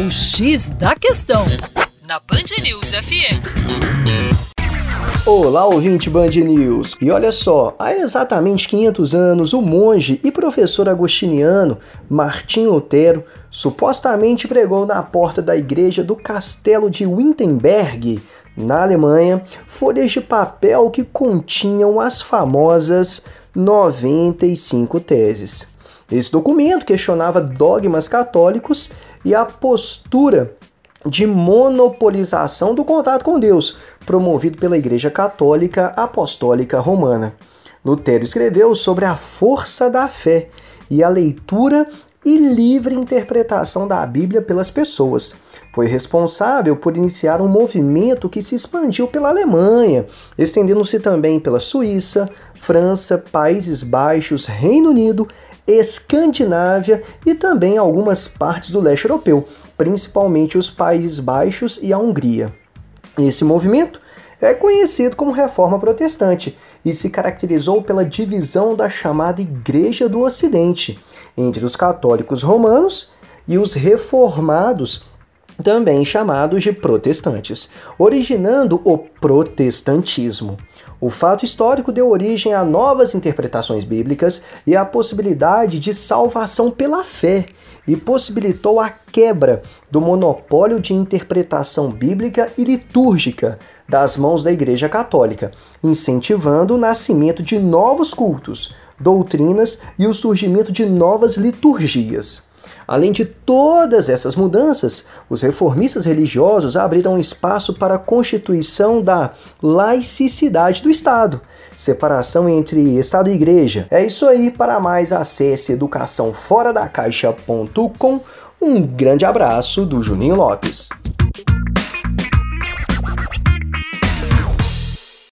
O X da Questão, na Band News FM. Olá, ouvinte Band News! E olha só, há exatamente 500 anos, o monge e professor agostiniano Martim Lutero supostamente pregou na porta da igreja do castelo de Wittenberg, na Alemanha, folhas de papel que continham as famosas 95 teses. Esse documento questionava dogmas católicos e a postura de monopolização do contato com Deus, promovido pela Igreja Católica Apostólica Romana. Lutero escreveu sobre a força da fé e a leitura e livre interpretação da Bíblia pelas pessoas. Foi responsável por iniciar um movimento que se expandiu pela Alemanha, estendendo-se também pela Suíça, França, Países Baixos, Reino Unido, Escandinávia e também algumas partes do leste europeu, principalmente os Países Baixos e a Hungria. Esse movimento é conhecido como Reforma Protestante e se caracterizou pela divisão da chamada Igreja do Ocidente entre os católicos romanos e os reformados também chamados de protestantes, originando o protestantismo. O fato histórico deu origem a novas interpretações bíblicas e a possibilidade de salvação pela fé, e possibilitou a quebra do monopólio de interpretação bíblica e litúrgica das mãos da Igreja Católica, incentivando o nascimento de novos cultos, doutrinas e o surgimento de novas liturgias. Além de todas essas mudanças, os reformistas religiosos abriram espaço para a constituição da laicidade do Estado, separação entre Estado e Igreja. É isso aí, para mais acesse educaçãoforadacaixa.com. Um grande abraço do Juninho Lopes.